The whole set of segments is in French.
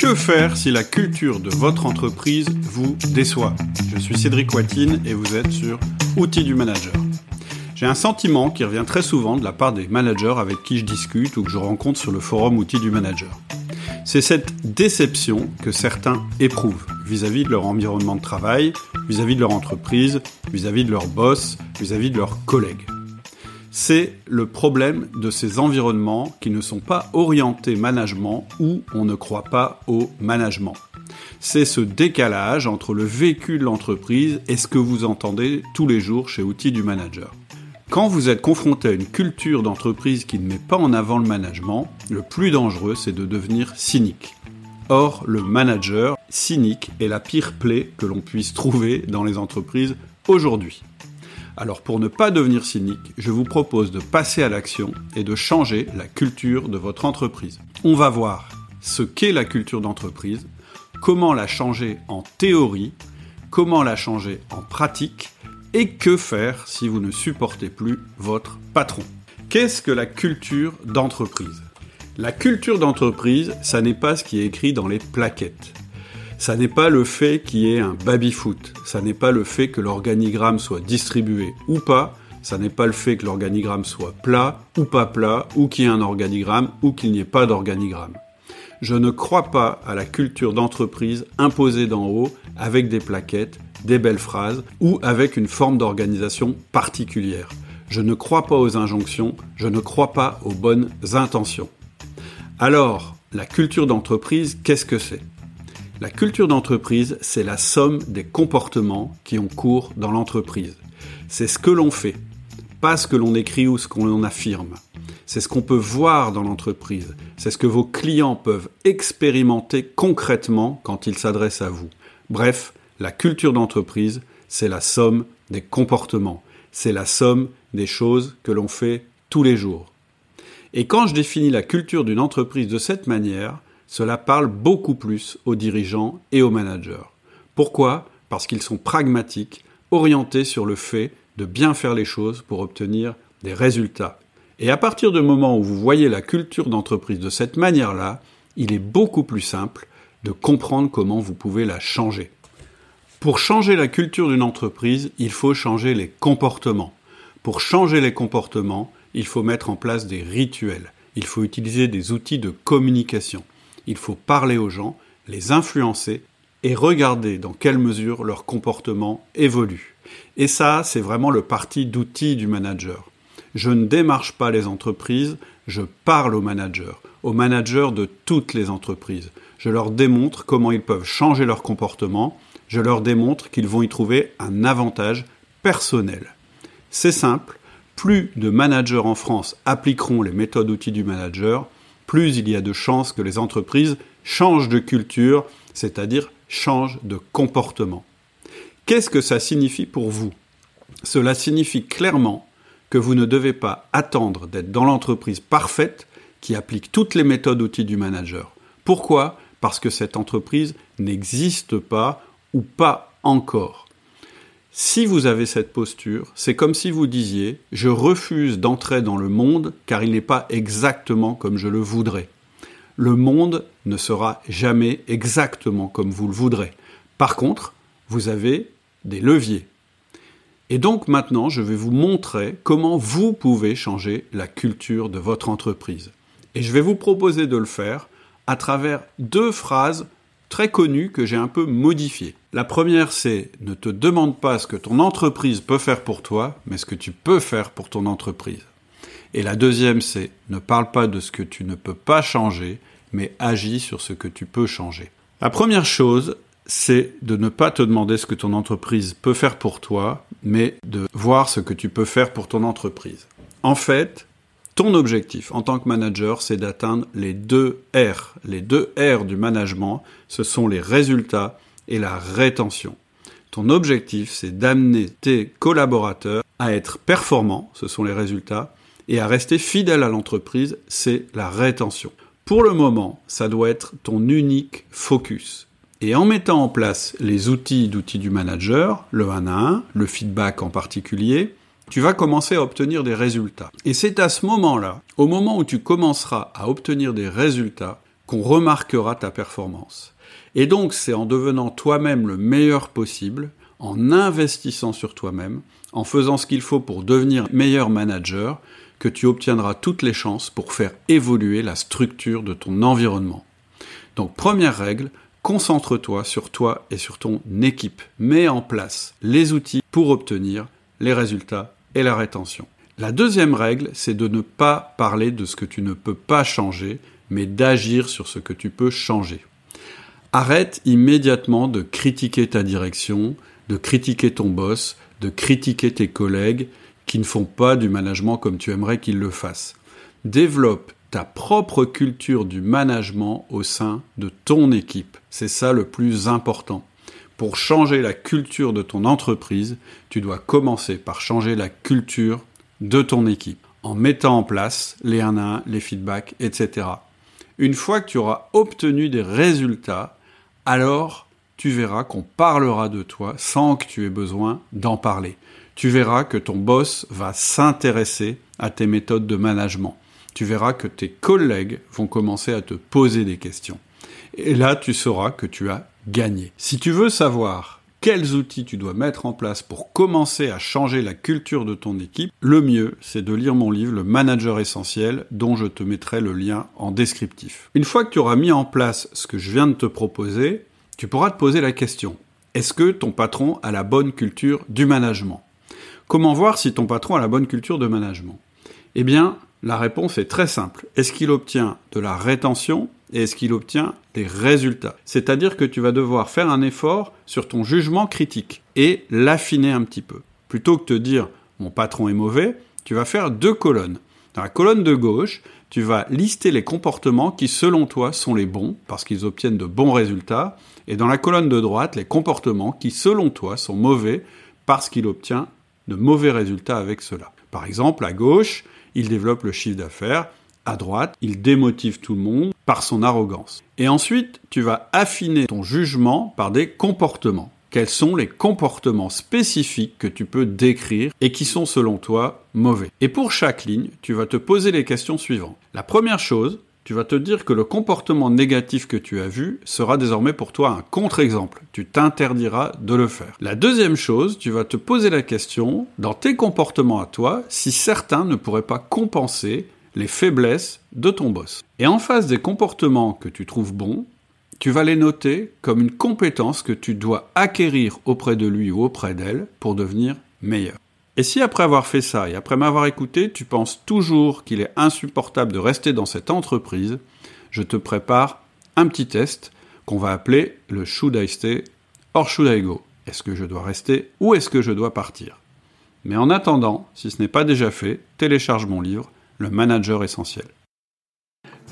Que faire si la culture de votre entreprise vous déçoit? Je suis Cédric Watine et vous êtes sur Outils du Manager. J'ai un sentiment qui revient très souvent de la part des managers avec qui je discute ou que je rencontre sur le forum Outils du Manager. C'est cette déception que certains éprouvent vis-à-vis de leur environnement de travail, vis-à-vis de leur entreprise, vis-à-vis de leur boss, vis-à-vis de leurs collègues. C'est le problème de ces environnements qui ne sont pas orientés management ou on ne croit pas au management. C'est ce décalage entre le vécu de l'entreprise et ce que vous entendez tous les jours chez Outils du Manager. Quand vous êtes confronté à une culture d'entreprise qui ne met pas en avant le management, le plus dangereux, c'est de devenir cynique. Or, le manager cynique est la pire plaie que l'on puisse trouver dans les entreprises aujourd'hui. Alors pour ne pas devenir cynique, je vous propose de passer à l'action et de changer la culture de votre entreprise. On va voir ce qu'est la culture d'entreprise, comment la changer en théorie, comment la changer en pratique et que faire si vous ne supportez plus votre patron. Qu'est-ce que la culture d'entreprise? La culture d'entreprise, ça n'est pas ce qui est écrit dans les plaquettes. Ça n'est pas le fait qu'il y ait un baby-foot. Ça n'est pas le fait que l'organigramme soit distribué ou pas. Ça n'est pas le fait que l'organigramme soit plat ou pas plat, ou qu'il y ait un organigramme ou qu'il n'y ait pas d'organigramme. Je ne crois pas à la culture d'entreprise imposée d'en haut avec des plaquettes des belles phrases ou avec une forme d'organisation particulière. Je ne crois pas aux injonctions, je ne crois pas aux bonnes intentions. Alors, la culture d'entreprise, qu'est-ce que c'est? La culture d'entreprise, c'est la somme des comportements qui ont cours dans l'entreprise. C'est ce que l'on fait, pas ce que l'on écrit ou ce qu'on affirme. C'est ce qu'on peut voir dans l'entreprise. C'est ce que vos clients peuvent expérimenter concrètement quand ils s'adressent à vous. Bref, la culture d'entreprise, c'est la somme des comportements, c'est la somme des choses que l'on fait tous les jours. Et quand je définis la culture d'une entreprise de cette manière, cela parle beaucoup plus aux dirigeants et aux managers. Pourquoi? Parce qu'ils sont pragmatiques, orientés sur le fait de bien faire les choses pour obtenir des résultats. Et à partir du moment où vous voyez la culture d'entreprise de cette manière-là, il est beaucoup plus simple de comprendre comment vous pouvez la changer. Pour changer la culture d'une entreprise, il faut changer les comportements. Pour changer les comportements, il faut mettre en place des rituels. Il faut utiliser des outils de communication. Il faut parler aux gens, les influencer et regarder dans quelle mesure leur comportement évolue. Et ça, c'est vraiment le parti d'outils du manager. Je ne démarche pas les entreprises, je parle aux managers, aux managers de toutes les entreprises. Je leur démontre comment ils peuvent changer leur comportement, je leur démontre qu'ils vont y trouver un avantage personnel. C'est simple, plus de managers en France appliqueront les méthodes outils du manager, plus il y a de chances que les entreprises changent de culture, c'est-à-dire changent de comportement. Qu'est-ce que ça signifie pour vous? Cela signifie clairement que vous ne devez pas attendre d'être dans l'entreprise parfaite qui applique toutes les méthodes outils du manager. Pourquoi? Parce que cette entreprise n'existe pas ou pas encore. Si vous avez cette posture, c'est comme si vous disiez je refuse d'entrer dans le monde car il n'est pas exactement comme je le voudrais. Le monde ne sera jamais exactement comme vous le voudrez. Par contre, vous avez des leviers. Et donc maintenant, je vais vous montrer comment vous pouvez changer la culture de votre entreprise. Et je vais vous proposer de le faire à travers deux phrases très connues que j'ai un peu modifiées. La première, c'est ne te demande pas ce que ton entreprise peut faire pour toi, mais ce que tu peux faire pour ton entreprise. Et la deuxième, c'est ne parle pas de ce que tu ne peux pas changer, mais agis sur ce que tu peux changer. La première chose, c'est de ne pas te demander ce que ton entreprise peut faire pour toi, mais de voir ce que tu peux faire pour ton entreprise. En fait, ton objectif en tant que manager, c'est d'atteindre les deux R. Les deux R du management, ce sont les résultats et la rétention. Ton objectif, c'est d'amener tes collaborateurs à être performants, ce sont les résultats, et à rester fidèles à l'entreprise, c'est la rétention. Pour le moment, ça doit être ton unique focus. Et en mettant en place les outils d'outils du manager, le 1 à 1, le feedback en particulier, tu vas commencer à obtenir des résultats. Et c'est à ce moment-là, au moment où tu commenceras à obtenir des résultats, qu'on remarquera ta performance. Et donc c'est en devenant toi-même le meilleur possible, en investissant sur toi-même, en faisant ce qu'il faut pour devenir meilleur manager, que tu obtiendras toutes les chances pour faire évoluer la structure de ton environnement. Donc première règle, concentre-toi sur toi et sur ton équipe. Mets en place les outils pour obtenir les résultats et la rétention. La deuxième règle, c'est de ne pas parler de ce que tu ne peux pas changer, mais d'agir sur ce que tu peux changer. Arrête immédiatement de critiquer ta direction, de critiquer ton boss, de critiquer tes collègues qui ne font pas du management comme tu aimerais qu'ils le fassent. Développe ta propre culture du management au sein de ton équipe. C'est ça le plus important. Pour changer la culture de ton entreprise, tu dois commencer par changer la culture de ton équipe en mettant en place les 1 à 1, les feedbacks, etc. Une fois que tu auras obtenu des résultats, alors tu verras qu'on parlera de toi sans que tu aies besoin d'en parler. Tu verras que ton boss va s'intéresser à tes méthodes de management. Tu verras que tes collègues vont commencer à te poser des questions. Et là, tu sauras que tu as Si tu veux savoir quels outils tu dois mettre en place pour commencer à changer la culture de ton équipe, le mieux, c'est de lire mon livre Le Manager Essentiel, dont je te mettrai le lien en descriptif. Une fois que tu auras mis en place ce que je viens de te proposer, tu pourras te poser la question. Est-ce que ton patron a la bonne culture du management? Comment voir si ton patron a la bonne culture de management? Eh bien, la réponse est très simple. Est-ce qu'il obtient de la rétention et est-ce qu'il obtient des résultats C'est-à-dire que tu vas devoir faire un effort sur ton jugement critique et l'affiner un petit peu. Plutôt que de te dire mon patron est mauvais, tu vas faire deux colonnes. Dans la colonne de gauche, tu vas lister les comportements qui selon toi sont les bons parce qu'ils obtiennent de bons résultats et dans la colonne de droite, les comportements qui selon toi sont mauvais parce qu'il obtient de mauvais résultats avec cela. Par exemple, à gauche, il développe le chiffre d'affaires. À droite, il démotive tout le monde son arrogance. Et ensuite, tu vas affiner ton jugement par des comportements. Quels sont les comportements spécifiques que tu peux décrire et qui sont selon toi mauvais? Et pour chaque ligne, tu vas te poser les questions suivantes. La première chose, tu vas te dire que le comportement négatif que tu as vu sera désormais pour toi un contre-exemple. Tu t'interdiras de le faire. La deuxième chose, tu vas te poser la question, dans tes comportements à toi, si certains ne pourraient pas compenser les faiblesses de ton boss. Et en face des comportements que tu trouves bons, tu vas les noter comme une compétence que tu dois acquérir auprès de lui ou auprès d'elle pour devenir meilleur. Et si après avoir fait ça et après m'avoir écouté, tu penses toujours qu'il est insupportable de rester dans cette entreprise, je te prépare un petit test qu'on va appeler le Should I Stay or Should I Go? Est-ce que je dois rester ou est-ce que je dois partir? Mais en attendant, si ce n'est pas déjà fait, télécharge mon livre, Le Manager Essentiel.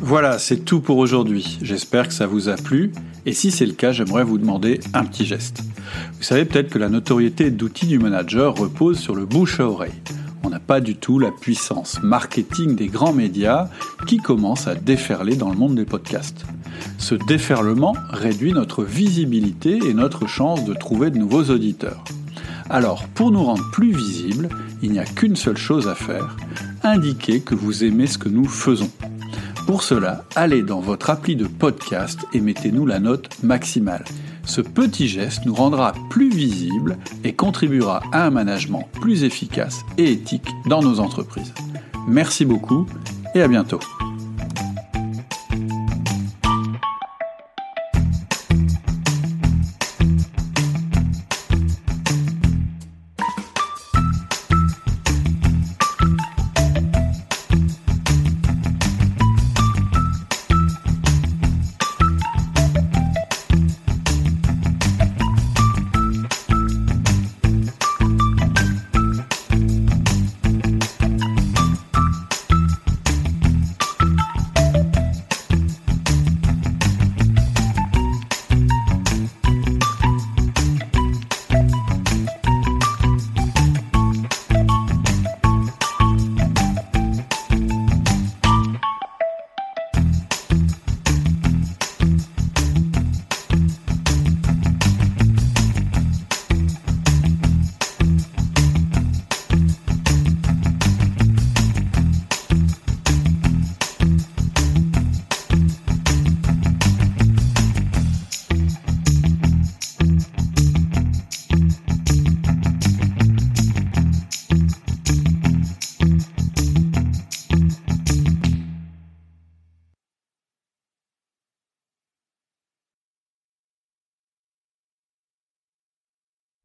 Voilà, c'est tout pour aujourd'hui. J'espère que ça vous a plu. Et si c'est le cas, j'aimerais vous demander un petit geste. Vous savez peut-être que la notoriété d'outils du manager repose sur le bouche à oreille. On n'a pas du tout la puissance marketing des grands médias qui commencent à déferler dans le monde des podcasts. Ce déferlement réduit notre visibilité et notre chance de trouver de nouveaux auditeurs. Alors, pour nous rendre plus visibles, il n'y a qu'une seule chose à faire, indiquer que vous aimez ce que nous faisons. Pour cela, allez dans votre appli de podcast et mettez-nous la note maximale. Ce petit geste nous rendra plus visibles et contribuera à un management plus efficace et éthique dans nos entreprises. Merci beaucoup et à bientôt.